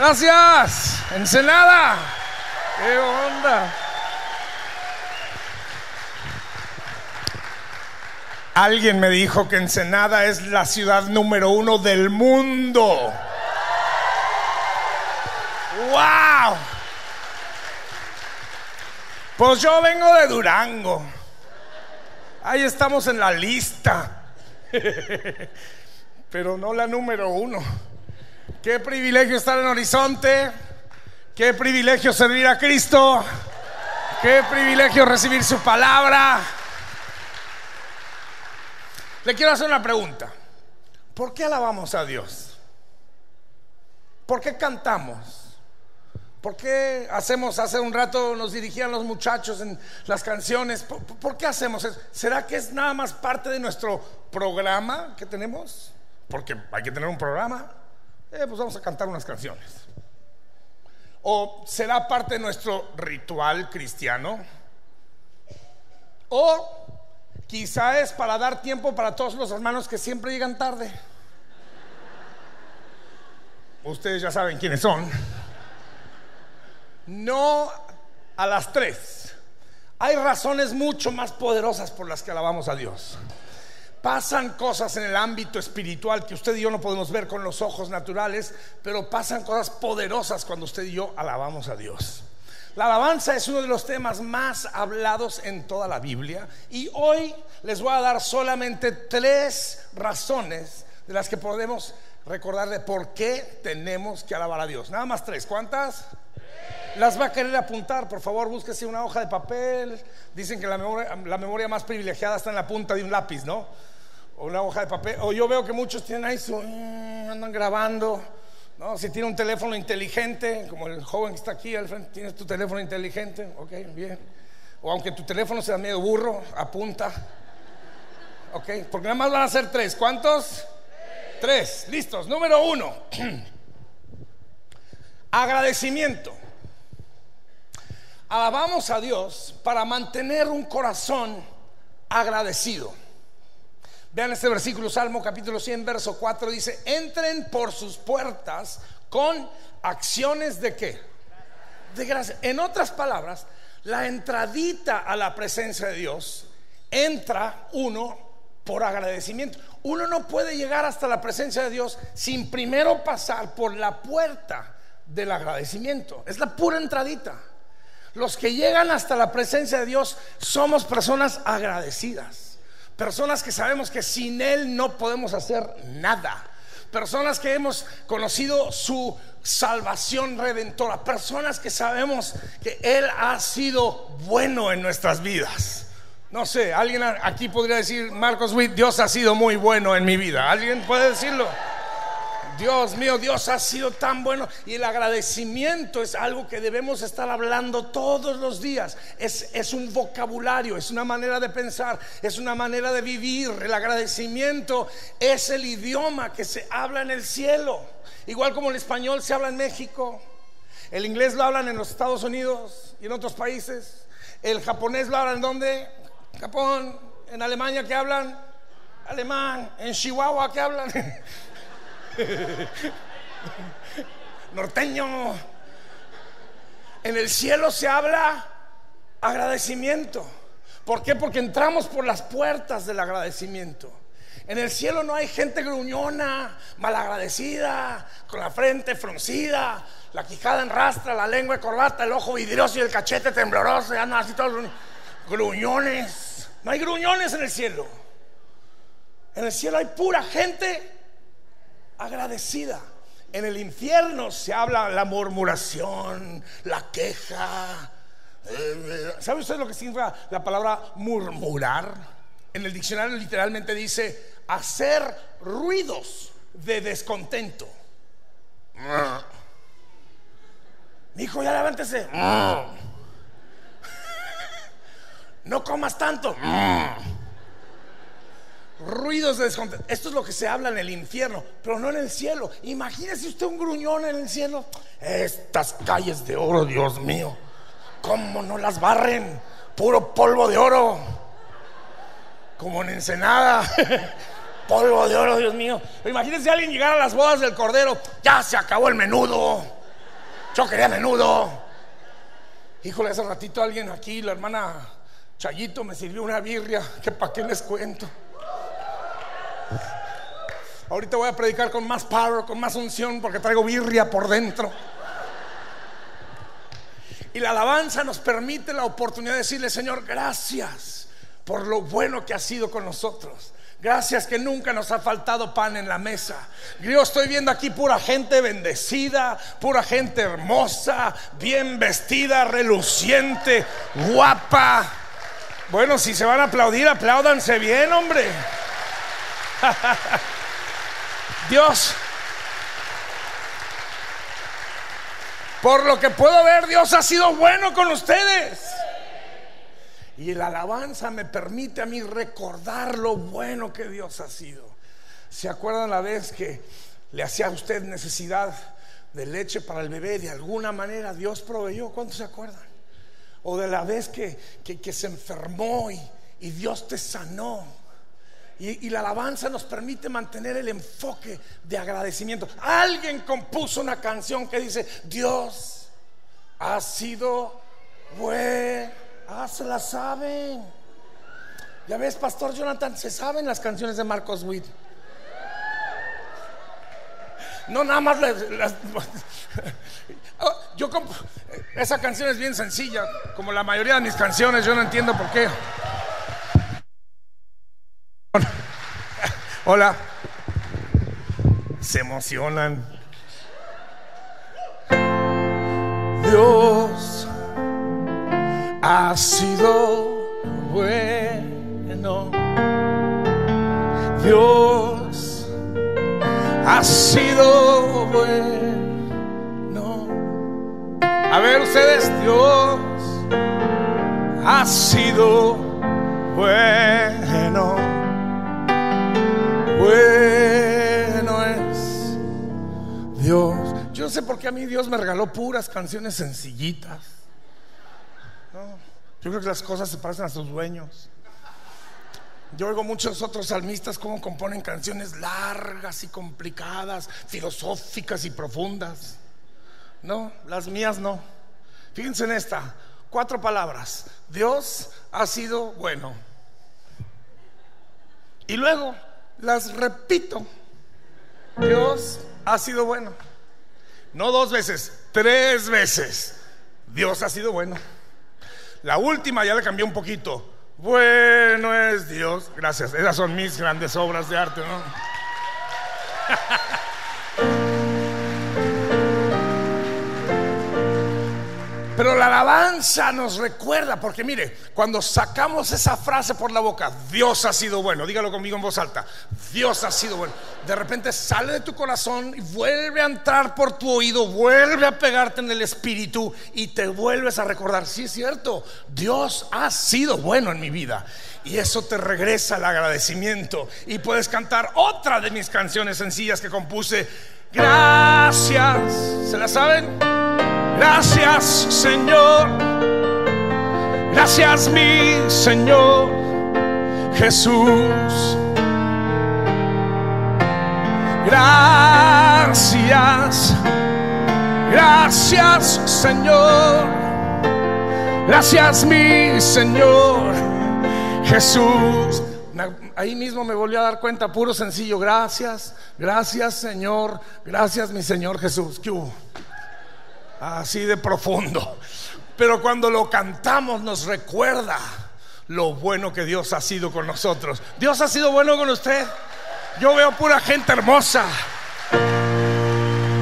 Gracias. Ensenada. ¿Qué onda? Alguien me dijo que Ensenada es la ciudad número uno del mundo. ¡Wow! Pues yo vengo de Durango. Ahí estamos en la lista. Pero no la número uno. Qué privilegio estar en Horizonte. Qué privilegio servir a Cristo. Qué privilegio recibir su palabra. Le quiero hacer una pregunta. ¿Por qué alabamos a Dios? ¿Por qué cantamos? ¿Por qué hacemos, hace un rato nos dirigían los muchachos en las canciones? ¿Por, qué hacemos eso? ¿Será que es nada más parte de nuestro programa que tenemos? Porque hay que tener un programa. Eh, pues vamos a cantar unas canciones. ¿O será parte de nuestro ritual cristiano? ¿O Quizá es para dar tiempo para todos los hermanos que siempre llegan tarde. Ustedes ya saben quiénes son. No a las tres. Hay razones mucho más poderosas por las que alabamos a Dios. Pasan cosas en el ámbito espiritual que usted y yo no podemos ver con los ojos naturales, pero pasan cosas poderosas cuando usted y yo alabamos a Dios. La alabanza es uno de los temas más hablados en toda la Biblia y hoy les voy a dar solamente tres razones de las que podemos recordar de por qué tenemos que alabar a Dios. Nada más tres. ¿Cuántas? Las va a querer apuntar, por favor, búsquese una hoja de papel. Dicen que la memoria, la memoria más privilegiada está en la punta de un lápiz, ¿no? O una hoja de papel. O yo veo que muchos tienen ahí su, mm, andan grabando. No, si tiene un teléfono inteligente, como el joven que está aquí al frente, tienes tu teléfono inteligente, ok, bien. O aunque tu teléfono sea medio burro, apunta. Ok, porque nada más van a ser tres. ¿Cuántos? Tres. Listos. Número uno. Agradecimiento. Alabamos a Dios para mantener un corazón agradecido. Vean este versículo, Salmo capítulo 100, verso 4, dice, entren por sus puertas con acciones de qué? De gracia. En otras palabras, la entradita a la presencia de Dios entra uno por agradecimiento. Uno no puede llegar hasta la presencia de Dios sin primero pasar por la puerta del agradecimiento. Es la pura entradita. Los que llegan hasta la presencia de Dios somos personas agradecidas. Personas que sabemos que sin Él no podemos hacer nada. Personas que hemos conocido su salvación redentora. Personas que sabemos que Él ha sido bueno en nuestras vidas. No sé, alguien aquí podría decir, Marcos Witt, Dios ha sido muy bueno en mi vida. ¿Alguien puede decirlo? Dios mío, Dios ha sido tan bueno. Y el agradecimiento es algo que debemos estar hablando todos los días. Es, es, un vocabulario, es una manera de pensar, es una manera de vivir. El agradecimiento es el idioma que se habla en el cielo. Igual como el español se habla en México. El inglés lo hablan en los Estados Unidos y en otros países. El japonés lo hablan en donde? Japón. En Alemania que hablan alemán. En Chihuahua que hablan Norteño. En el cielo se habla agradecimiento. ¿Por qué? Porque entramos por las puertas del agradecimiento. En el cielo no hay gente gruñona, malagradecida, con la frente fruncida, la quijada en rastra, la lengua corbata, el ojo vidrioso y el cachete tembloroso, ya no así todos gruñones. No hay gruñones en el cielo. En el cielo hay pura gente agradecida. En el infierno se habla la murmuración, la queja. Eh, ¿Sabe usted lo que significa la palabra murmurar? En el diccionario literalmente dice hacer ruidos de descontento. Mi hijo, ya levántese. No comas tanto ruidos de descontento. Esto es lo que se habla en el infierno, pero no en el cielo. Imagínese usted un gruñón en el cielo. Estas calles de oro, Dios mío, ¿cómo no las barren? Puro polvo de oro, como en Ensenada. polvo de oro, Dios mío. Imagínese alguien llegar a las bodas del cordero. Ya se acabó el menudo. Yo quería menudo. Híjole, hace ratito alguien aquí, la hermana Chayito, me sirvió una birria. Que para qué les cuento. Ahorita voy a predicar con más power, con más unción, porque traigo birria por dentro. Y la alabanza nos permite la oportunidad de decirle, Señor, gracias por lo bueno que has sido con nosotros. Gracias que nunca nos ha faltado pan en la mesa. Yo estoy viendo aquí pura gente bendecida, pura gente hermosa, bien vestida, reluciente, guapa. Bueno, si se van a aplaudir, apláudanse bien, hombre. Dios, por lo que puedo ver, Dios ha sido bueno con ustedes. Y la alabanza me permite a mí recordar lo bueno que Dios ha sido. ¿Se acuerdan la vez que le hacía a usted necesidad de leche para el bebé? De alguna manera Dios proveyó. ¿Cuántos se acuerdan? O de la vez que, que, se enfermó y, y, Dios te sanó. Y, la alabanza nos permite mantener el enfoque de agradecimiento. Alguien compuso una canción que dice, Dios ha sido bueno Ah, se la saben. Ya ves, Pastor Jonathan, se saben las canciones de Marcos Witt. No, nada más las, oh, yo esa canción es bien sencilla, como la mayoría de mis canciones, yo no entiendo por qué. Hola. Se emocionan. Dios ha sido bueno. Dios ha sido bueno. A ver ustedes, Dios ha sido bueno. Bueno es Dios. Yo no sé por qué a mí Dios me regaló puras canciones sencillitas. Yo creo que las cosas se parecen a sus dueños. Yo oigo muchos otros salmistas cómo componen canciones largas y complicadas, filosóficas y profundas. No, las mías no. Fíjense en esta, cuatro palabras. Dios ha sido bueno. Y luego las repito. Dios ha sido bueno. No dos veces, tres veces. Dios ha sido bueno. La última ya le cambié un poquito. Bueno es Dios. Gracias. Esas son mis grandes obras de arte, ¿no? Pero la alabanza nos recuerda, porque mire, cuando sacamos esa frase por la boca, Dios ha sido bueno, dígalo conmigo en voz alta, Dios ha sido bueno, de repente sale de tu corazón y vuelve a entrar por tu oído, vuelve a pegarte en el espíritu y te vuelves a recordar, sí es cierto, Dios ha sido bueno en mi vida. Y eso te regresa el agradecimiento y puedes cantar otra de mis canciones sencillas que compuse. Gracias, ¿se la saben? Gracias Señor, gracias mi Señor Jesús. Gracias, gracias Señor, gracias mi Señor Jesús. Ahí mismo me volví a dar cuenta, puro sencillo, gracias, gracias Señor, gracias mi Señor Jesús. ¿Qué así de profundo. Pero cuando lo cantamos nos recuerda lo bueno que Dios ha sido con nosotros. Dios ha sido bueno con usted. Yo veo pura gente hermosa.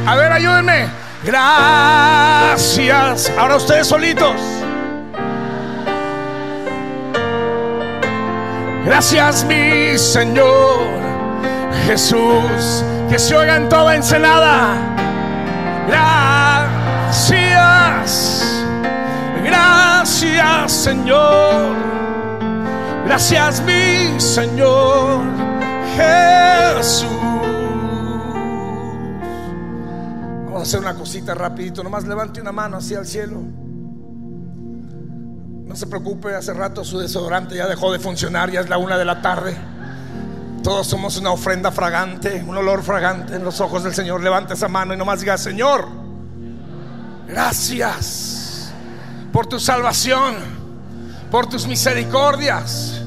A ver, ayúdenme. Gracias. Ahora ustedes solitos. Gracias mi Señor Jesús. Que se oiga en toda ensenada. Gracias. Gracias, Señor, gracias mi Señor Jesús. Vamos a hacer una cosita rapidito, nomás levante una mano hacia el cielo. No se preocupe, hace rato su desodorante ya dejó de funcionar, ya es la una de la tarde. Todos somos una ofrenda fragante, un olor fragante en los ojos del Señor. Levante esa mano y nomás diga, Señor, Gracias por tu salvación, por tus misericordias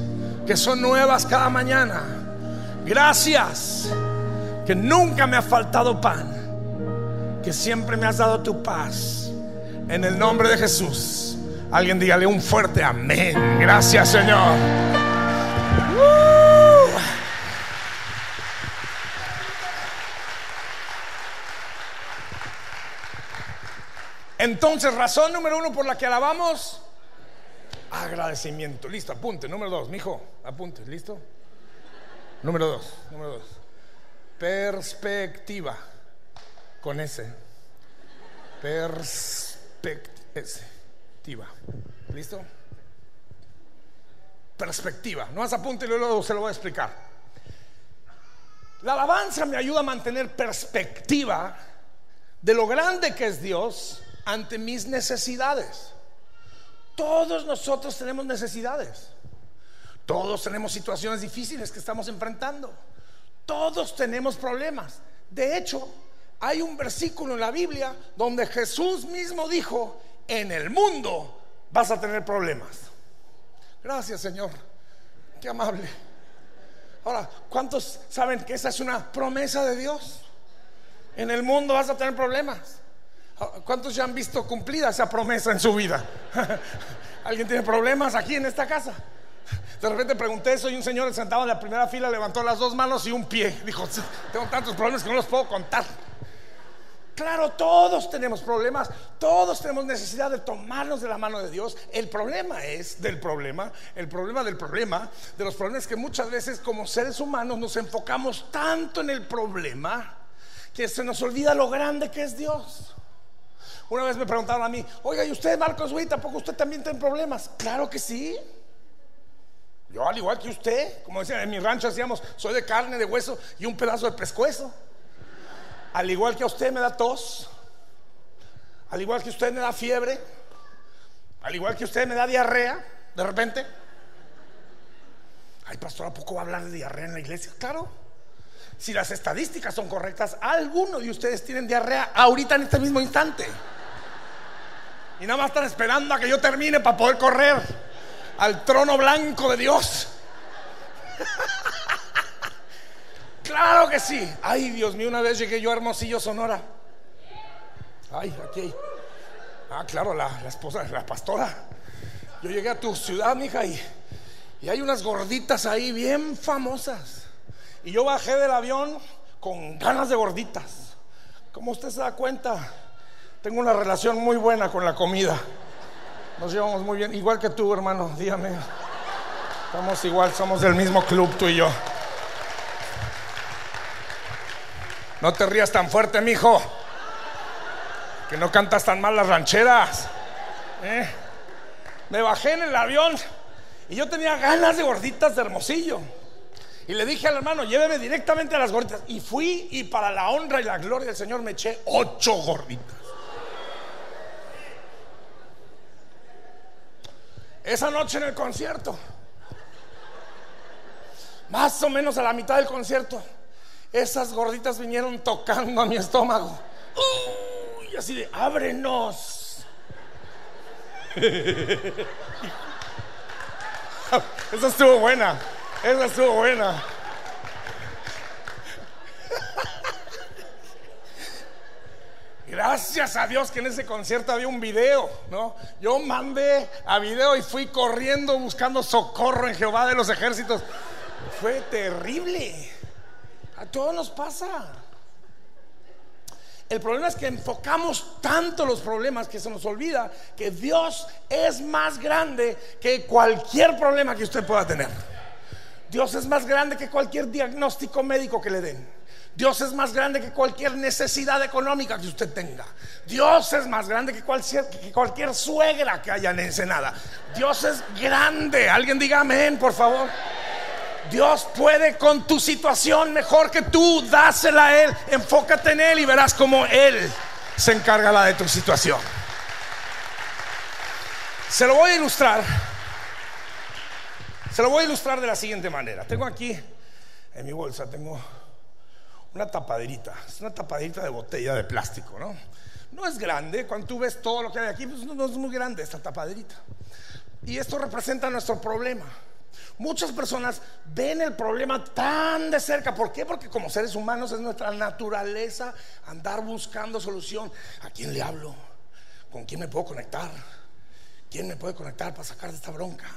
que son nuevas cada mañana. Gracias que nunca me ha faltado pan, que siempre me has dado tu paz. En el nombre de Jesús. Alguien dígale un fuerte amén. Gracias Señor. Entonces, razón número uno por la que alabamos, agradecimiento. Listo, apunte. Número dos, mijo, apunte. ¿Listo? Número dos, número dos. Perspectiva. Con ese. Perspectiva. ¿Listo? Perspectiva. No más apunte y luego se lo voy a explicar. La alabanza me ayuda a mantener perspectiva de lo grande que es Dios ante mis necesidades. Todos nosotros tenemos necesidades. Todos tenemos situaciones difíciles que estamos enfrentando. Todos tenemos problemas. De hecho, hay un versículo en la Biblia donde Jesús mismo dijo, en el mundo vas a tener problemas. Gracias Señor. Qué amable. Ahora, ¿cuántos saben que esa es una promesa de Dios? En el mundo vas a tener problemas. ¿Cuántos ya han visto cumplida esa promesa en su vida? ¿Alguien tiene problemas aquí en esta casa? De repente pregunté eso y un señor sentado en la primera fila levantó las dos manos y un pie. Dijo, tengo tantos problemas que no los puedo contar. Claro, todos tenemos problemas, todos tenemos necesidad de tomarnos de la mano de Dios. El problema es del problema, el problema del problema, de los problemas que muchas veces como seres humanos nos enfocamos tanto en el problema que se nos olvida lo grande que es Dios. Una vez me preguntaron a mí, oiga, ¿y usted, Marcos Güey, tampoco usted también tiene problemas? Claro que sí. Yo, al igual que usted, como decían en mi rancho, decíamos, soy de carne, de hueso y un pedazo de pescuezo. Al igual que a usted me da tos, al igual que usted me da fiebre, al igual que usted me da diarrea, de repente. Ay, pastor, ¿a poco va a hablar de diarrea en la iglesia? Claro. Si las estadísticas son correctas, alguno de ustedes tienen diarrea ahorita en este mismo instante. Y nada más están esperando a que yo termine para poder correr al trono blanco de Dios. claro que sí. Ay, Dios mío, una vez llegué yo a Hermosillo, Sonora. Ay, aquí. Ah, claro, la, esposa, la pastora. Yo llegué a tu ciudad, mija, y, y hay unas gorditas ahí bien famosas. Y yo bajé del avión con ganas de gorditas. Como usted se da cuenta, tengo una relación muy buena con la comida. Nos llevamos muy bien, igual que tú, hermano, dígame. Estamos igual, somos del mismo club tú y yo. No te rías tan fuerte, mijo. Que no cantas tan mal las rancheras. ¿Eh? Me bajé en el avión y yo tenía ganas de gorditas de hermosillo. Y le dije al hermano, lléveme directamente a las gorditas. Y fui y para la honra y la gloria del Señor me eché ocho gorditas. Esa noche en el concierto, más o menos a la mitad del concierto, esas gorditas vinieron tocando a mi estómago. y así de, ábrenos. Esa estuvo buena. Esa estuvo buena. Gracias a Dios que en ese concierto había un video, ¿no? Yo mandé a video y fui corriendo buscando socorro en Jehová de los ejércitos. Fue terrible. A todos nos pasa. El problema es que enfocamos tanto los problemas que se nos olvida que Dios es más grande que cualquier problema que usted pueda tener. Dios es más grande que cualquier diagnóstico médico que le den. Dios es más grande que cualquier necesidad económica que usted tenga. Dios es más grande que cualquier, suegra que haya en. Dios es grande. Alguien diga amén, por favor. Dios puede con tu situación mejor que tú. Dásela a Él. Enfócate en Él y verás cómo Él se encargará de tu situación. Se lo voy a ilustrar. Se lo voy a ilustrar de la siguiente manera. Tengo aquí en mi bolsa, tengo una tapaderita, es una tapaderita de botella de plástico, ¿no? No es grande, cuando tú ves todo lo que hay aquí, pues no, es muy grande esta tapaderita. Y esto representa nuestro problema. Muchas personas ven el problema tan de cerca. ¿Por qué? Porque como seres humanos es nuestra naturaleza andar buscando solución. ¿A quién le hablo? ¿Con quién me puedo conectar? ¿Quién me puede conectar para sacar de esta bronca?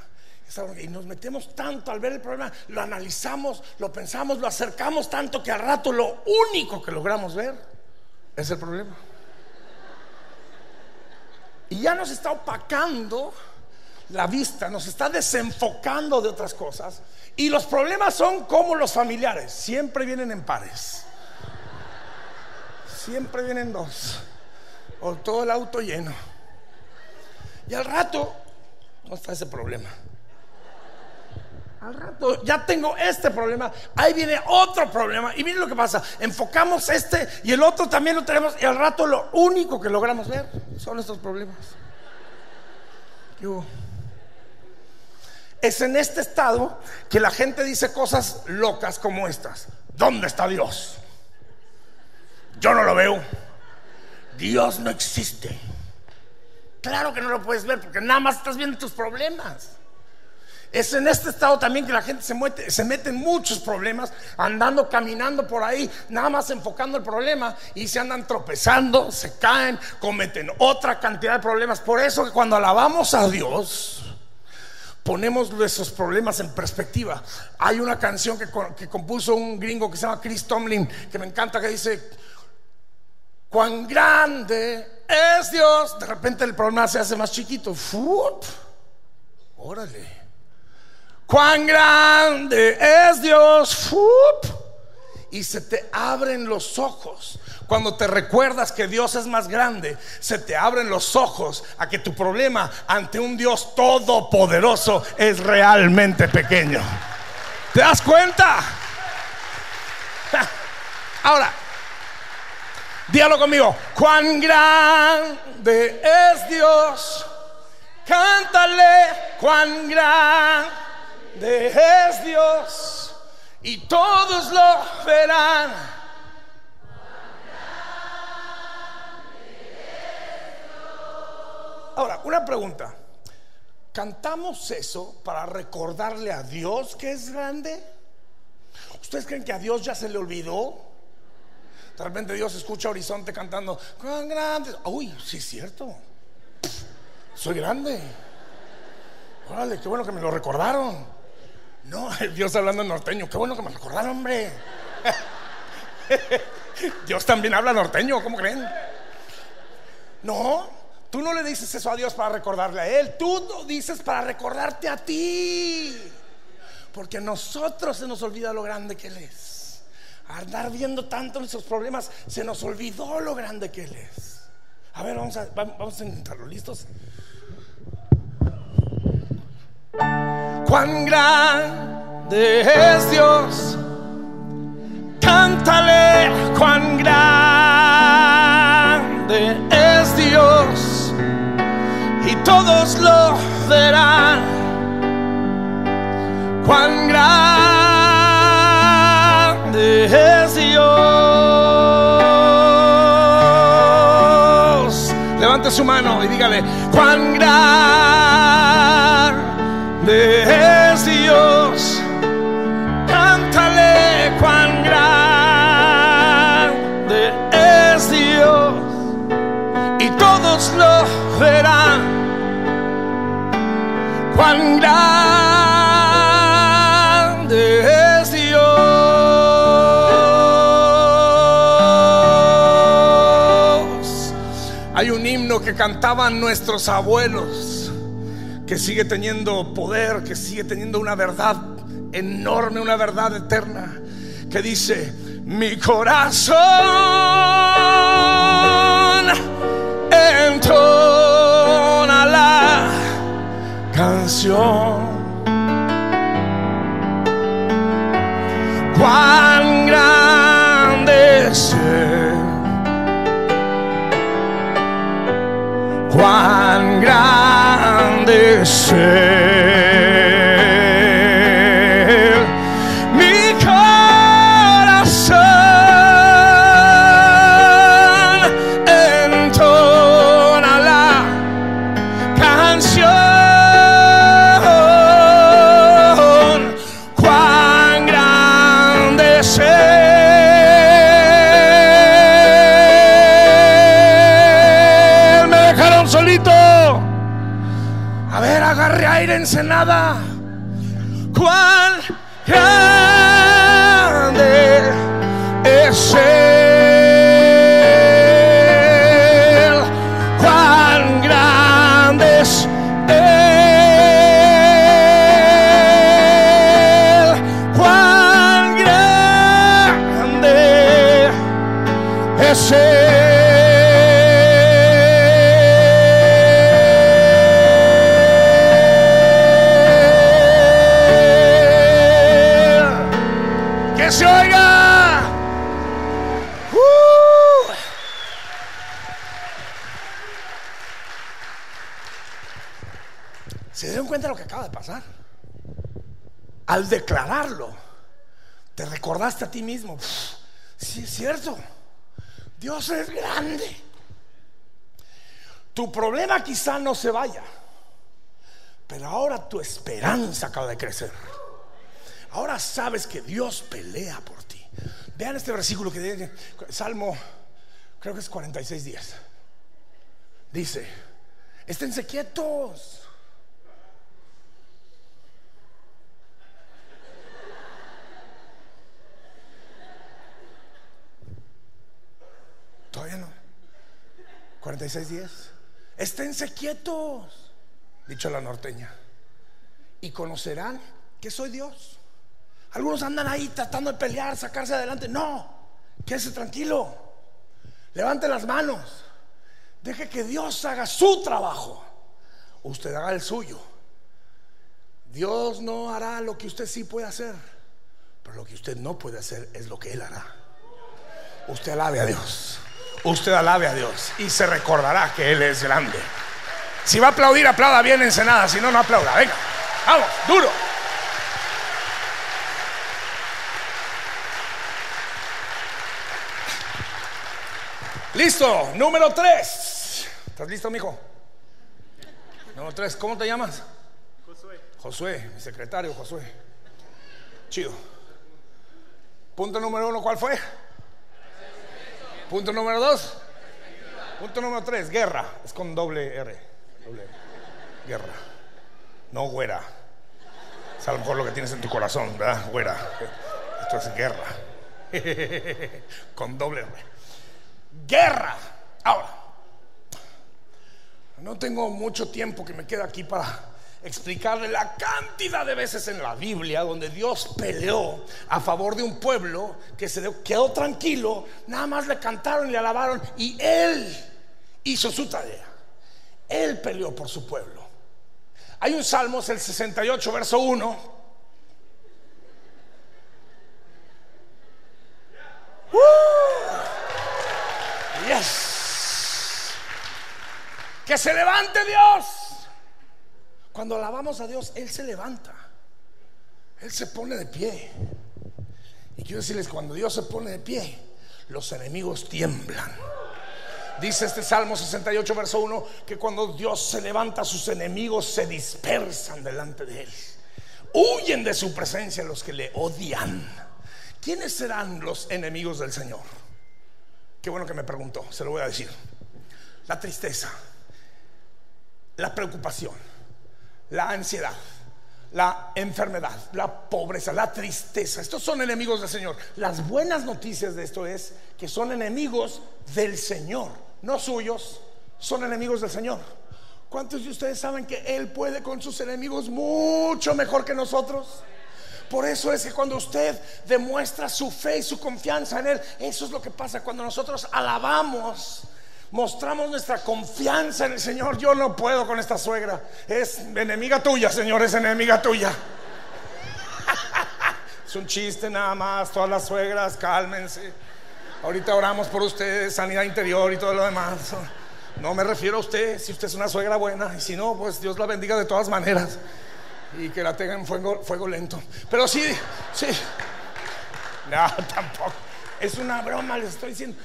Y nos metemos tanto al ver el problema, lo analizamos, lo pensamos, lo acercamos tanto que al rato lo único que logramos ver es el problema. Y ya nos está opacando la vista, nos está desenfocando de otras cosas. Y los problemas son como los familiares, siempre vienen en pares. Siempre vienen dos. O todo el auto lleno. Y al rato no está ese problema. Al rato ya tengo este problema, ahí viene otro problema. Y miren lo que pasa, enfocamos este y el otro también lo tenemos y al rato lo único que logramos ver son estos problemas. Es en este estado que la gente dice cosas locas como estas. ¿Dónde está Dios? Yo no lo veo. Dios no existe. Claro que no lo puedes ver porque nada más estás viendo tus problemas. Es en este estado también que la gente se mete, se mete en muchos problemas, andando, caminando por ahí, nada más enfocando el problema y se andan tropezando, se caen, cometen otra cantidad de problemas. Por eso que cuando alabamos a Dios, ponemos nuestros problemas en perspectiva. Hay una canción que, que compuso un gringo que se llama Chris Tomlin, que me encanta, que dice, cuán grande es Dios. De repente el problema se hace más chiquito. ¡Fup! Órale cuán grande es Dios. Y se te abren los ojos. Cuando te recuerdas que Dios es más grande, se te abren los ojos a que tu problema ante un Dios todopoderoso es realmente pequeño. ¿Te das cuenta? Ahora, dígalo conmigo. Cuán grande es Dios. Cántale, cuán grande de es Dios y todos lo verán. Ahora, una pregunta. ¿Cantamos eso para recordarle a Dios que es grande? ¿Ustedes creen que a Dios ya se le olvidó? De repente Dios escucha Horizonte cantando, ¡cuán grande! Uy, sí es cierto. Soy grande. Órale, qué bueno que me lo recordaron. No, Dios hablando norteño. Qué bueno que me recordaron, hombre. Dios también habla norteño, ¿cómo creen? No, tú no le dices eso a Dios para recordarle a Él. Tú lo dices para recordarte a ti. Porque a nosotros se nos olvida lo grande que Él es. Al andar viendo tanto nuestros problemas, se nos olvidó lo grande que Él es. A ver, vamos a, vamos a intentarlo. ¿Listos? cuán grande es Dios. Cántale cuán grande todos lo verán. Cuán grande es Dios. Levante su mano y dígale, cuán grande que cantaban nuestros abuelos que sigue teniendo poder, que sigue teniendo una verdad enorme, una verdad eterna, que dice, mi corazón entona la canción. Cuán grande cuán grande ser. Ensenada. Cuán grande es Él. Al declararlo, te recordaste a ti mismo. "Pff, Sí, es cierto. Dios es grande. Tu problema quizá no se vaya, pero ahora tu esperanza acaba de crecer. Ahora sabes que Dios pelea por ti. Vean este versículo que dice, Salmo, creo que es 46 días. Dice, esténse quietos. Todavía no. 46 días. Esténse quietos, dicho la norteña, y conocerán que soy Dios. Algunos andan ahí tratando de pelear, sacarse adelante. No, quédese tranquilo. Levante las manos. Deje que Dios haga su trabajo. Usted haga el suyo. Dios no hará lo que usted sí puede hacer, pero lo que usted no puede hacer es lo que Él hará. Usted alabe a Dios. Usted alabe a Dios y se recordará que Él es grande. Si va a aplaudir, aplauda bien ensenada. Si no, no aplauda. Venga, vamos, duro. Listo, número 3. ¿Estás listo, mijo? Número 3, ¿cómo te llamas? Josué, Josué, mi secretario Josué. Chido. Punto número uno, ¿cuál fue? Punto número dos. Punto número tres, guerra. Es con doble R. Doble. Guerra. No güera. Es a lo mejor lo que tienes en tu corazón, ¿verdad? Güera. Esto es guerra. con doble R. Guerra. Ahora, no tengo mucho tiempo que me queda aquí para explicarle la cantidad de veces en la Biblia donde Dios peleó a favor de un pueblo que se quedó tranquilo, nada más le cantaron y le alabaron y Él hizo su tarea. Él peleó por su pueblo. Hay un salmo, es el 68, verso 1. ¡Uh! Yes. Que se levante Dios. Cuando alabamos a Dios, Él se levanta. Él se pone de pie. Y quiero decirles, cuando Dios se pone de pie, los enemigos tiemblan. Dice este Salmo 68, verso 1, que cuando Dios se levanta, sus enemigos se dispersan delante de Él. Huyen de su presencia los que le odian. ¿Quiénes serán los enemigos del Señor? Qué bueno que me preguntó, se lo voy a decir. La tristeza, la preocupación, la ansiedad, la enfermedad, la pobreza, la tristeza. Estos son enemigos del Señor. Las buenas noticias de esto es que son enemigos del Señor, no suyos, son enemigos del Señor. ¿Cuántos de ustedes saben que Él puede con sus enemigos mucho mejor que nosotros? Por eso es que cuando usted demuestra su fe y su confianza en Él, eso es lo que pasa cuando nosotros alabamos mostramos nuestra confianza en el Señor. Yo no puedo con esta suegra. Es enemiga tuya, Señor, es enemiga tuya. Es un chiste nada más. Todas las suegras, cálmense. Ahorita oramos por ustedes, sanidad interior y todo lo demás. No me refiero a usted, si usted es una suegra buena. Y si no, pues Dios la bendiga de todas maneras. Y que la tenga en fuego, fuego lento. Pero sí, sí. No, tampoco. Es una broma, les estoy diciendo.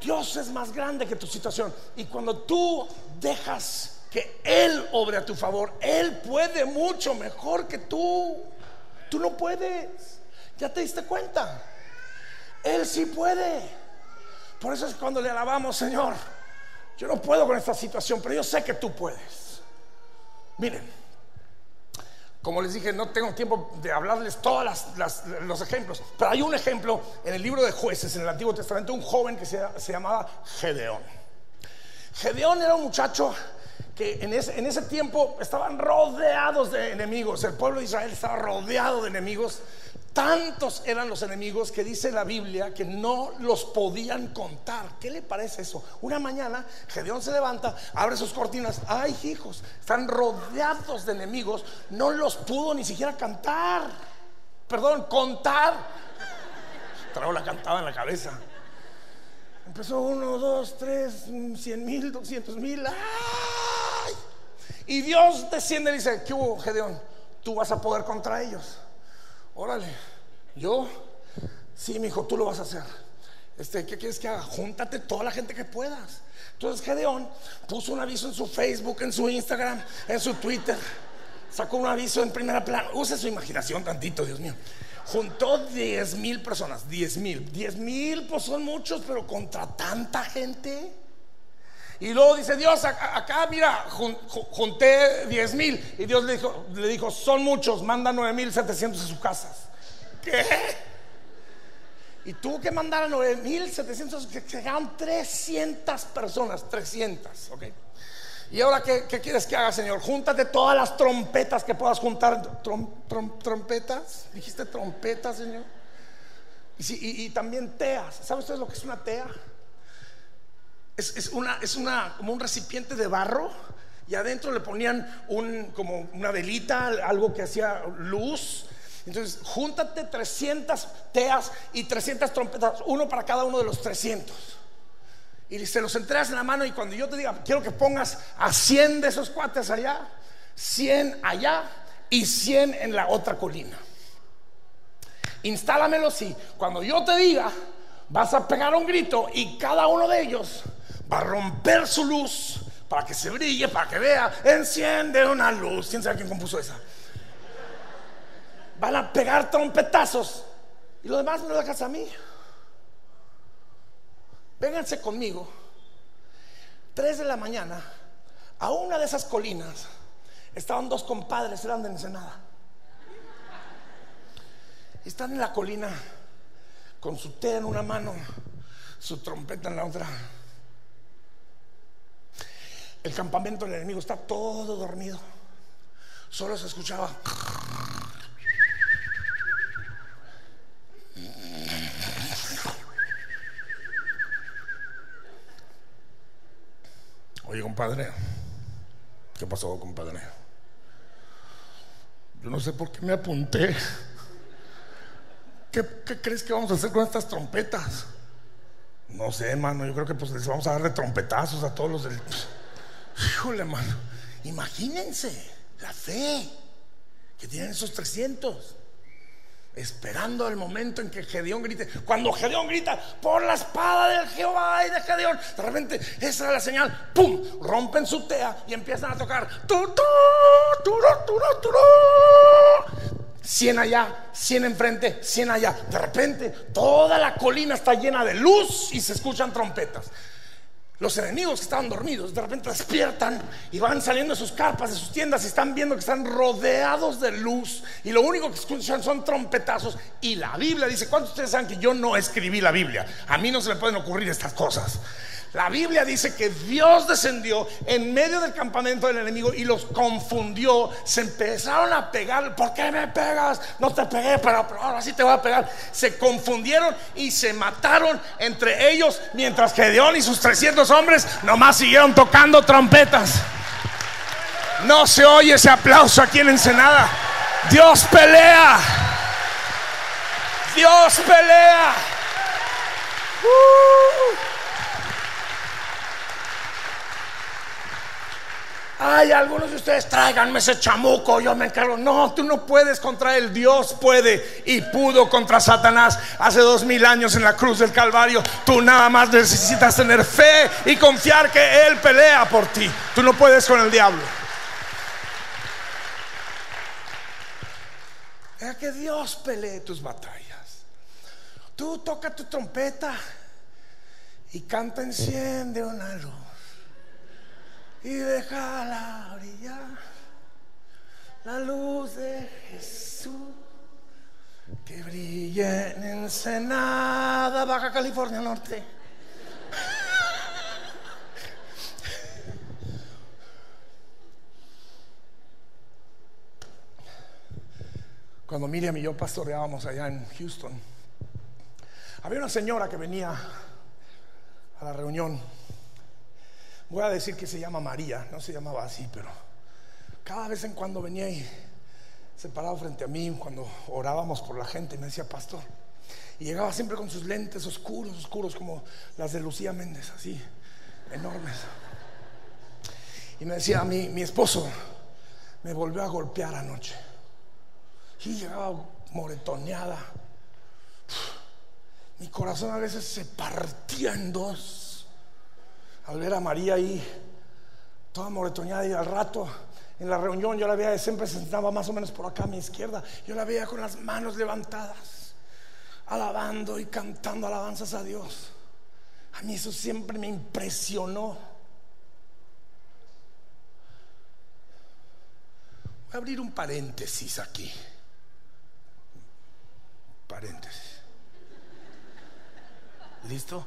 Dios es más grande que tu situación. Y cuando tú dejas que Él obre a tu favor, Él puede mucho mejor que tú. Tú no puedes. ¿Ya te diste cuenta? Él sí puede. Por eso es cuando le alabamos, Señor. Yo no puedo con esta situación, pero yo sé que tú puedes. Miren, Como les dije, no tengo tiempo de hablarles todos los ejemplos, pero hay un ejemplo en el libro de jueces, en el Antiguo Testamento, un joven que se, llamaba Gedeón. Gedeón era un muchacho que en ese tiempo estaban rodeados de enemigos, el pueblo de Israel estaba rodeado de enemigos, Tantos eran los enemigos que dice la Biblia que no los podían contar. ¿Qué le parece eso? Una mañana Gedeón se levanta, abre sus cortinas. Ay, hijos, están rodeados de enemigos. No los pudo ni siquiera cantar. Perdón, contar. Traigo la cantaba en la cabeza. Empezó uno, dos, tres, cien mil, doscientos mil. ¡Ay! Y Dios desciende y dice: ¿Qué hubo, Gedeón? Tú vas a poder contra ellos. Órale, yo, sí, mi hijo, tú lo vas a hacer. Este, ¿Qué quieres que haga? Júntate toda la gente que puedas. Entonces Gedeón puso un aviso en su Facebook, en su Instagram, en su Twitter. Sacó un aviso en primera plana. Use su imaginación tantito, Dios mío. Juntó 10 mil personas, 10 mil. 10 mil, pues son muchos, pero contra tanta gente. Y luego dice Dios, acá, mira, junté 10 mil. Y Dios le dijo, le dijo, son muchos, manda 9 mil 700 a sus casas. ¿Qué? Y tuvo que mandar a 9 mil 700, que llegaron 300 personas, 300, ok. Y ahora, ¿qué, quieres que haga, Señor? Júntate todas las trompetas que puedas juntar. ¿Trompetas? ¿Dijiste trompetas, Señor? Y, y también teas. ¿Saben ustedes lo que es una tea? Es, una, es una, como un recipiente de barro y adentro le ponían un, como una velita, algo que hacía luz. Entonces, júntate 300 teas y 300 trompetas, uno para cada uno de los 300. Y se los entregas en la mano y cuando yo te diga, quiero que pongas a 100 de esos cuates allá, 100 allá y 100 en la otra colina. Instálamelos y cuando yo te diga, vas a pegar un grito y cada uno de ellos va a romper su luz para que se brille, para que vea, enciende una luz. ¿Quién sabe quién compuso esa? Van a pegar trompetazos y lo demás me lo dejas a mí. Vénganse conmigo, tres de la mañana, a una de esas colinas estaban dos compadres, eran de Ensenada. Están en la colina con su té en una mano, su trompeta en la otra. El campamento del enemigo está todo dormido. Solo se escuchaba. Oye, compadre, ¿qué pasó, compadre? Yo no sé por qué me apunté. ¿Qué, crees que vamos a hacer con estas trompetas? No sé, hermano, yo creo que pues les vamos a dar de trompetazos a todos los del... Híjole, hermano, imagínense la fe que tienen esos 300 esperando el momento en que Gedeón grite. Cuando Gedeón grita por la espada del Jehová y de Gedeón, de repente esa es la señal, ¡pum! Rompen su tea y empiezan a tocar. ¡Tu, 100 allá, 100 enfrente, 100 allá. De repente toda la colina está llena de luz y se escuchan trompetas. Los enemigos que estaban dormidos de repente despiertan y van saliendo de sus carpas, de sus tiendas y están viendo que están rodeados de luz y lo único que escuchan son trompetazos. Y la Biblia dice, ¿cuántos de ustedes saben que yo no escribí la Biblia? A mí no se me pueden ocurrir estas cosas. La Biblia dice que Dios descendió en medio del campamento del enemigo y los confundió. Se empezaron a pegar. ¿Por qué me pegas? No te pegué, pero, ahora sí te voy a pegar. Se confundieron y se mataron entre ellos mientras Gedeón y sus 300 hombres nomás siguieron tocando trompetas. No se oye ese aplauso aquí en Ensenada. Dios pelea. Dios pelea. Uh. Ay, algunos de ustedes tráiganme ese chamuco, yo me encargo. No, tú no puedes contra él, Dios puede y pudo contra Satanás hace dos mil años en la cruz del Calvario. Tú nada más necesitas tener fe y confiar que Él pelea por ti. Tú no puedes con el diablo. Que Dios pelee tus batallas. Tú toca tu trompeta y canta, enciende una luz y déjala brillar. la luz de Jesús que brilla en Ensenada, Baja California Norte. Cuando Miriam y yo pastoreábamos allá en Houston, había una señora que venía a la reunión. Voy a decir que se llama María, no se llamaba así, pero cada vez en cuando venía y se paraba frente a mí cuando orábamos por la gente y me decía, pastor, y llegaba siempre con sus lentes oscuros, oscuros como las de Lucía Méndez, así, enormes. Y me decía, mi, mi esposo me volvió a golpear anoche. Y llegaba moretoneada. Mi corazón a veces se partía en dos al ver a María ahí, toda moretoneada y al rato en la reunión yo la veía, siempre se sentaba más o menos por acá a mi izquierda, yo la veía con las manos levantadas, alabando y cantando alabanzas a Dios. A mí eso siempre me impresionó. Voy a abrir un paréntesis aquí paréntesis. ¿Listo?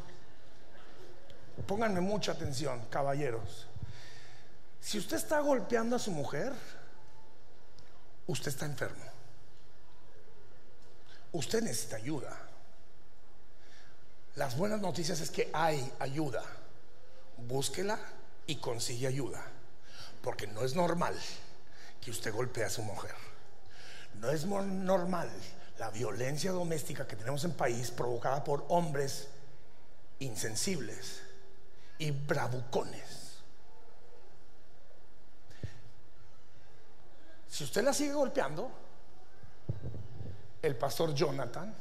Pónganme mucha atención, caballeros. Si usted está golpeando a su mujer, usted está enfermo. Usted necesita ayuda. Las buenas noticias es que hay ayuda. Búsquela y consigue ayuda. Porque no es normal que usted golpee a su mujer. No es normal la violencia doméstica que tenemos en país provocada por hombres insensibles y bravucones. Si usted la sigue golpeando, el pastor Jonathan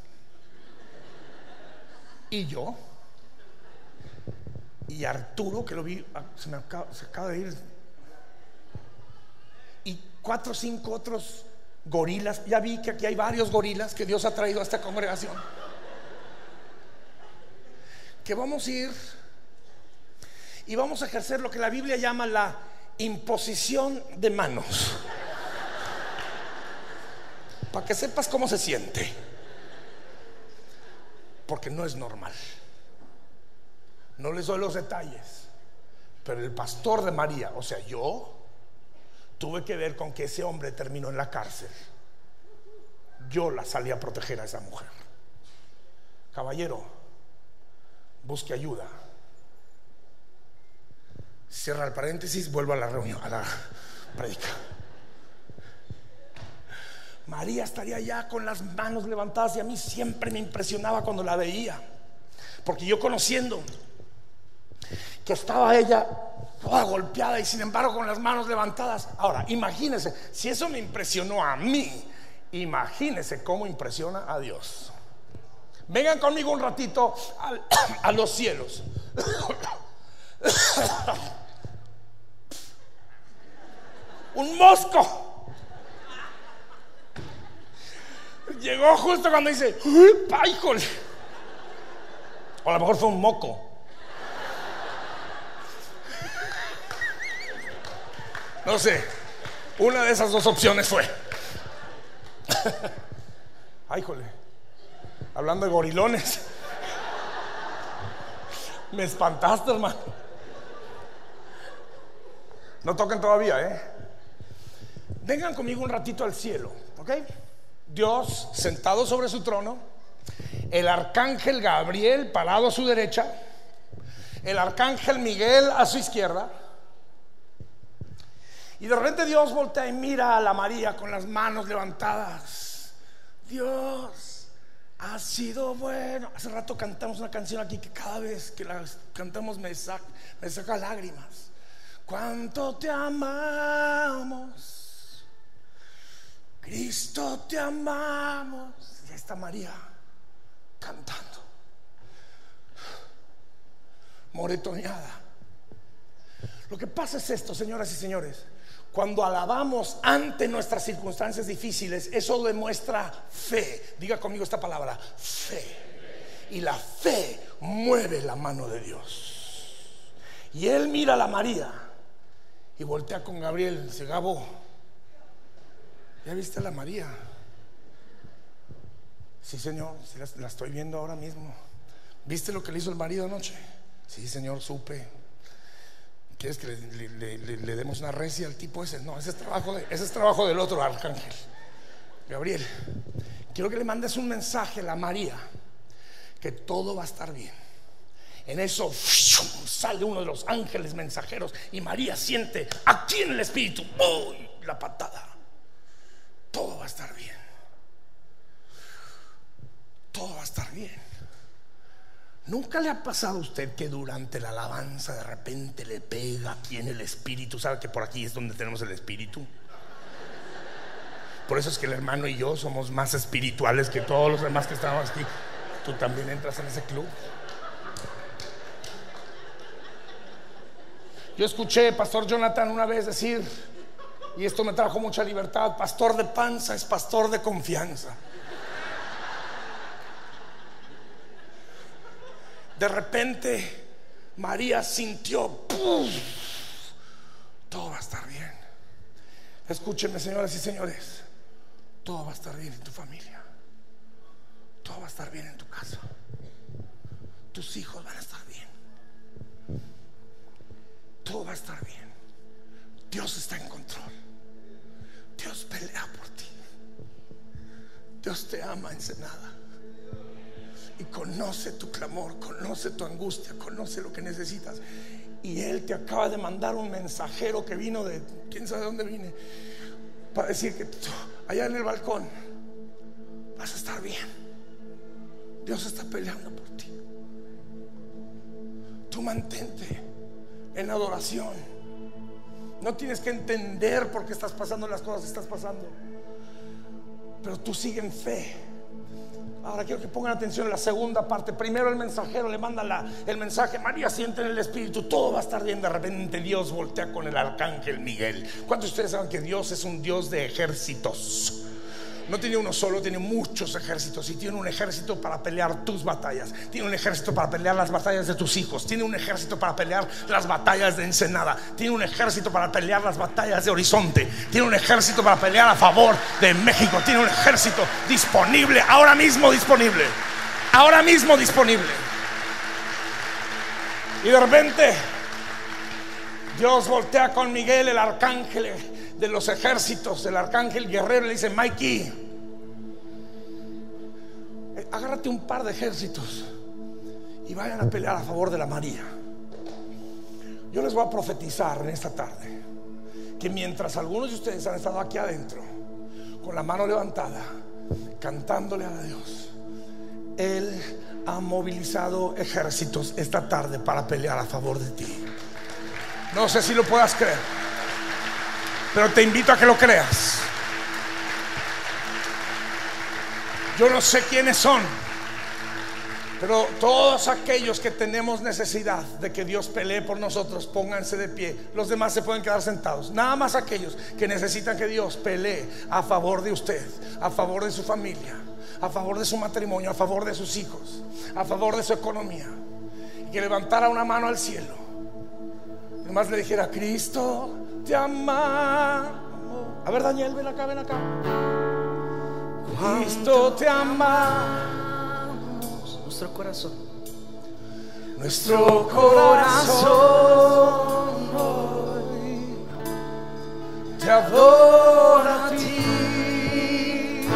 y yo y Arturo, que lo vi, ah, se me acaba, se acaba de ir, y cuatro o cinco otros gorilas. Ya vi que aquí hay varios gorilas que Dios ha traído a esta congregación. Que vamos a ir y vamos a ejercer lo que la Biblia llama la imposición de manos. Para que sepas cómo se siente. Porque no es normal. No les doy los detalles. Pero el pastor de María, o sea, yo, tuve que ver con que ese hombre terminó en la cárcel. Yo la salí a proteger a esa mujer. Caballero, busque ayuda. Cierra el paréntesis, vuelvo a la reunión, a la predica. María estaría ya con las manos levantadas y a mí siempre me impresionaba cuando la veía. Porque yo conociendo que estaba ella toda golpeada y sin embargo con las manos levantadas. Ahora, imagínense, si eso me impresionó a mí, imagínense cómo impresiona a Dios. Vengan conmigo un ratito a los cielos. un mosco. Llegó justo cuando dice, ¡ay, O a lo mejor fue un moco. No sé. Una de esas dos opciones fue. Ay, jole. Hablando de gorilones. Me espantaste, hermano. No toquen todavía, ¿eh? Vengan conmigo un ratito al cielo, ¿ok? Dios sentado sobre su trono, el arcángel Gabriel parado a su derecha, el arcángel Miguel a su izquierda y de repente Dios voltea y mira a la María con las manos levantadas. Dios ha sido bueno. Hace rato cantamos una canción aquí que cada vez que la cantamos me saca, me saca lágrimas. Cuánto te amamos. Cristo te amamos. Y está María cantando. Moretoneada. Lo que pasa es esto, señoras y señores. Cuando alabamos ante nuestras circunstancias difíciles, eso demuestra fe. Diga conmigo esta palabra, fe. Y la fe mueve la mano de Dios. Y él mira a la María y voltea con Gabriel, se Gabo, ¿Ya viste a la María? Sí, Señor, la, estoy viendo ahora mismo. ¿Viste lo que le hizo el marido anoche? Sí, Señor, supe. ¿Quieres que le, demos una recia al tipo ese? No, ese es trabajo, ese es trabajo del otro arcángel. Gabriel, quiero que le mandes un mensaje a la María, que todo va a estar bien. En eso sale uno de los ángeles mensajeros y María siente aquí en el espíritu ¡uy! la patada. Todo va a estar bien. Todo va a estar bien. ¿Nunca le ha pasado a usted que durante la alabanza de repente le pega aquí en el espíritu? ¿Sabe que por aquí es donde tenemos el espíritu? Por eso es que el hermano y yo somos más espirituales que todos los demás que estamos aquí. Tú también entras en ese club. Yo escuché Pastor Jonathan una vez decir, y esto me trajo mucha libertad, pastor de panza es pastor de confianza. De repente María sintió, todo va a estar bien. Escúchenme, señoras y señores, todo va a estar bien en tu familia. Todo va a estar bien en tu casa. Tus hijos van a estar bien. Todo va a estar bien. Dios está en control. Dios pelea por ti. Dios te ama, ensenada. Y conoce tu clamor, conoce tu angustia, conoce lo que necesitas. Y Él te acaba de mandar un mensajero que vino de, quién sabe dónde vine, para decir que allá en el balcón vas a estar bien. Dios está peleando por ti. Tú mantente en adoración. No tienes que entender por qué estás pasando las cosas que estás pasando. Pero tú sigue en fe. Ahora quiero que pongan atención en la segunda parte. Primero el mensajero le manda el mensaje, María siente en el Espíritu, todo va a estar bien. De repente Dios voltea con el arcángel Miguel. ¿Cuántos de ustedes saben que Dios es un Dios de ejércitos? No tiene uno solo, tiene muchos ejércitos y tiene un ejército para pelear tus batallas. Tiene un ejército para pelear las batallas de tus hijos. Tiene un ejército para pelear las batallas de Ensenada. Tiene un ejército para pelear las batallas de Horizonte. Tiene un ejército para pelear a favor de México. Tiene un ejército disponible, ahora mismo disponible. Ahora mismo disponible. Y de repente Dios voltea con Miguel, el arcángel de los ejércitos, el arcángel guerrero, le dice, Mikey, agárrate un par de ejércitos y vayan a pelear a favor de la María. Yo les voy a profetizar en esta tarde que mientras algunos de ustedes han estado aquí adentro, con la mano levantada, cantándole a Dios, Él ha movilizado ejércitos esta tarde para pelear a favor de ti. No sé si lo puedas creer. Pero te invito a que lo creas. Yo no sé quiénes son, pero todos aquellos que tenemos necesidad de que Dios pelee por nosotros, pónganse de pie. Los demás se pueden quedar sentados. Nada más aquellos que necesitan que Dios pelee a favor de usted, a favor de su familia, a favor de su matrimonio, a favor de sus hijos, a favor de su economía. Y que levantara una mano al cielo. Nomás le dijera, Cristo, te amamos. A ver, Daniel, ven acá, ven acá. Cristo te amamos. Nuestro corazón. Nuestro corazón hoy te adora a ti.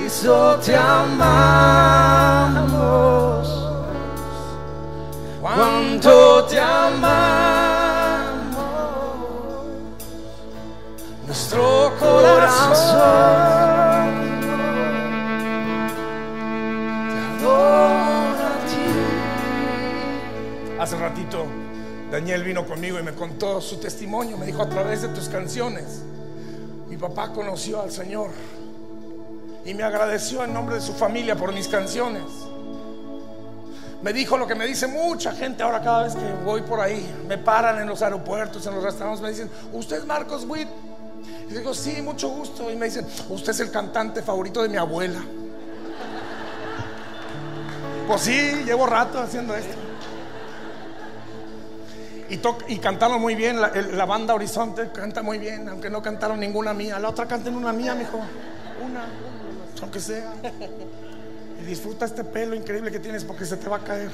Cristo te amamos cuánto te amamos. Corazón a ti. Hace ratito Daniel vino conmigo y me contó su testimonio. Me dijo a través de tus canciones, mi papá conoció al Señor y me agradeció en nombre de su familia por mis canciones me dijo lo que me dice mucha gente ahora cada vez que voy por ahí. Me paran en los aeropuertos, en los restaurantes, me dicen, ¿usted es Marcos Witt? Y digo, sí, mucho gusto. Y me dicen, usted es el cantante favorito de mi abuela. Pues sí, llevo rato haciendo esto. Y, y cantaron muy bien, la, banda Horizonte canta muy bien, aunque no cantaron ninguna mía. La otra canten una mía, mijo. Una, aunque sea. Y disfruta este pelo increíble que tienes porque se te va a caer.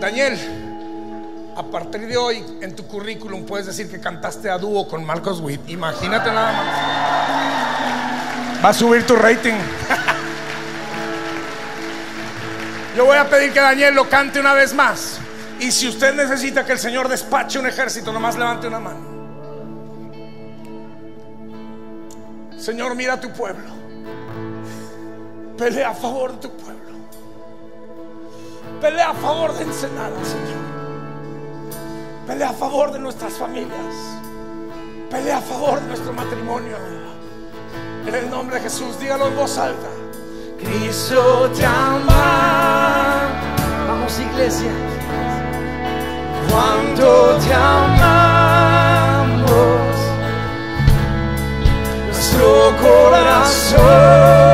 Daniel, a partir de hoy en tu currículum puedes decir que cantaste a dúo con Marcos Witt. Imagínate nada más. Va a subir tu rating. Yo voy a pedir que Daniel lo cante una vez más. Y si usted necesita que el Señor despache un ejército, nomás levante una mano. Señor, mira a tu pueblo. Pelea a favor de tu pueblo. Pelea a favor de Ensenada, Señor. Pelea a favor de nuestras familias. Pelea a favor de nuestro matrimonio. En el nombre de Jesús, dígalo en voz alta. Cristo te ama. Vamos iglesia. Cuánto te amamos. Nuestro corazón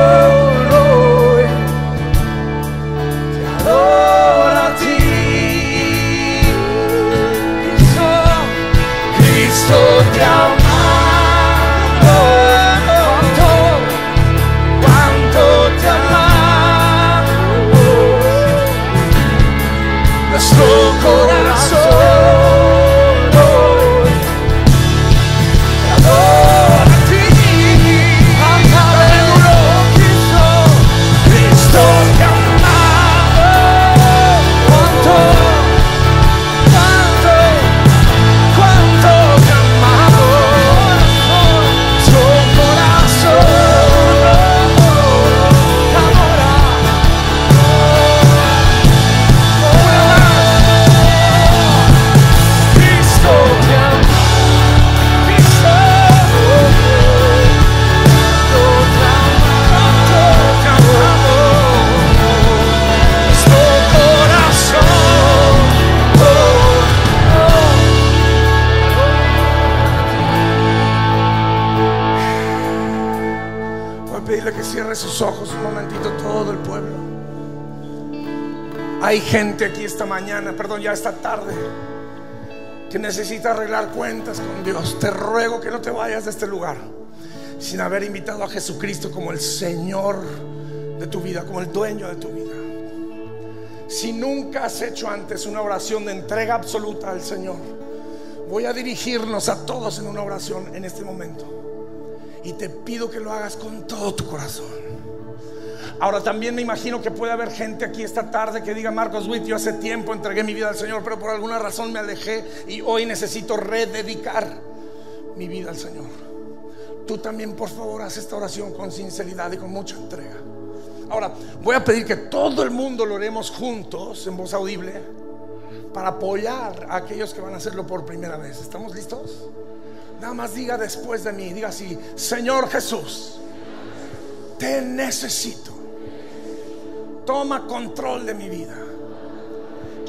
Hay gente aquí esta mañana, perdón, ya esta tarde, que necesita arreglar cuentas con Dios. Te ruego que no te vayas de este lugar sin haber invitado a Jesucristo como el Señor de tu vida, como el dueño de tu vida. Si nunca has hecho antes una oración de entrega absoluta al Señor, voy a dirigirnos a todos en una oración en este momento. Y te pido que lo hagas con todo tu corazón. Ahora también me imagino que puede haber gente aquí esta tarde que diga, Marcos Witt, yo hace tiempo entregué mi vida al Señor, pero por alguna razón me alejé y hoy necesito rededicar mi vida al Señor. Tú también, por favor, haz esta oración con sinceridad y con mucha entrega. Ahora, voy a pedir que todo el mundo lo oremos juntos en voz audible para apoyar a aquellos que van a hacerlo por primera vez. ¿Estamos listos? Nada más diga después de mí, diga así, Señor Jesús, te necesito. Toma control de mi vida.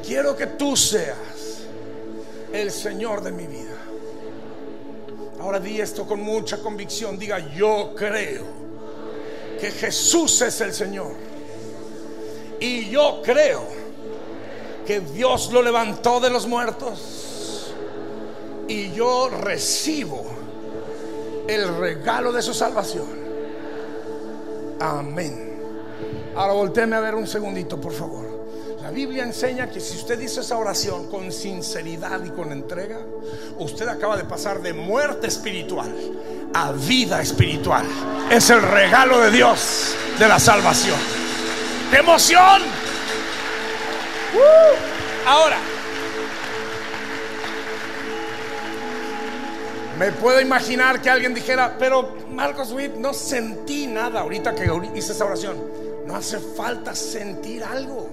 Quiero que tú seas el Señor de mi vida. Ahora di esto con mucha convicción. Diga, yo creo que Jesús es el Señor. Y yo creo que Dios lo levantó de los muertos. Y yo recibo el regalo de su salvación. Amén. Ahora volteeme a ver un segundito, por favor. La Biblia enseña que si usted hizo esa oración con sinceridad y con entrega, usted acaba de pasar de muerte espiritual a vida espiritual. Es el regalo de Dios de la salvación. ¡Qué emoción! ¡Uh! Ahora, me puedo imaginar que alguien dijera, pero Marcos Witt, no sentí nada ahorita que hice esa oración. Hace falta sentir algo.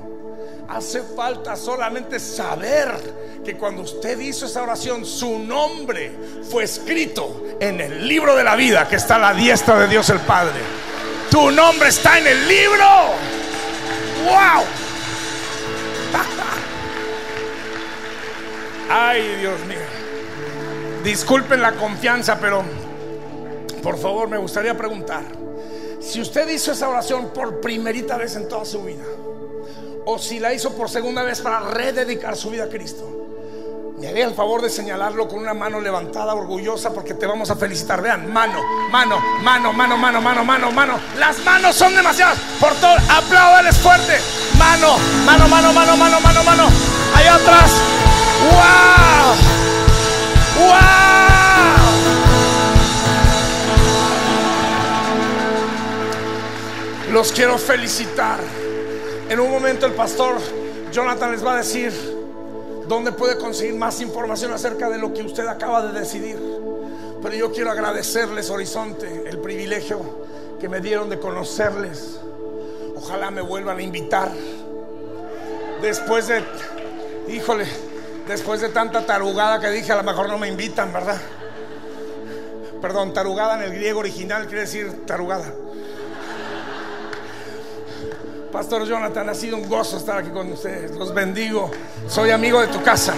Hace falta solamente saber que cuando usted hizo esa oración, su nombre fue escrito en el libro de la vida que está a la diestra de Dios el Padre. Tu nombre está en el libro. ¡Wow! Ay, Dios mío. Disculpen la confianza, pero por favor me gustaría preguntar, si usted hizo esa oración por primerita vez en toda su vida, o si la hizo por segunda vez para rededicar su vida a Cristo, me haría el favor de señalarlo con una mano levantada, orgullosa, porque te vamos a felicitar. Vean, mano, mano, mano, mano, mano, mano, mano, mano. Las manos son demasiadas. Por todo, apláudales fuerte. Mano, mano, mano, mano, mano, mano, mano. Allá atrás. ¡Wow! ¡Wow! Los quiero felicitar. En un momento el pastor Jonathan les va a decir dónde puede conseguir más información acerca de lo que usted acaba de decidir. Pero yo quiero agradecerles, Horizonte, el privilegio que me dieron de conocerles. Ojalá me vuelvan a invitar. Después de, híjole, después de tanta tarugada que dije, a lo mejor no me invitan, ¿verdad? Perdón, tarugada en el griego original quiere decir tarugada. Pastor Jonathan, ha sido un gozo estar aquí con ustedes. Los bendigo. Soy amigo de tu casa.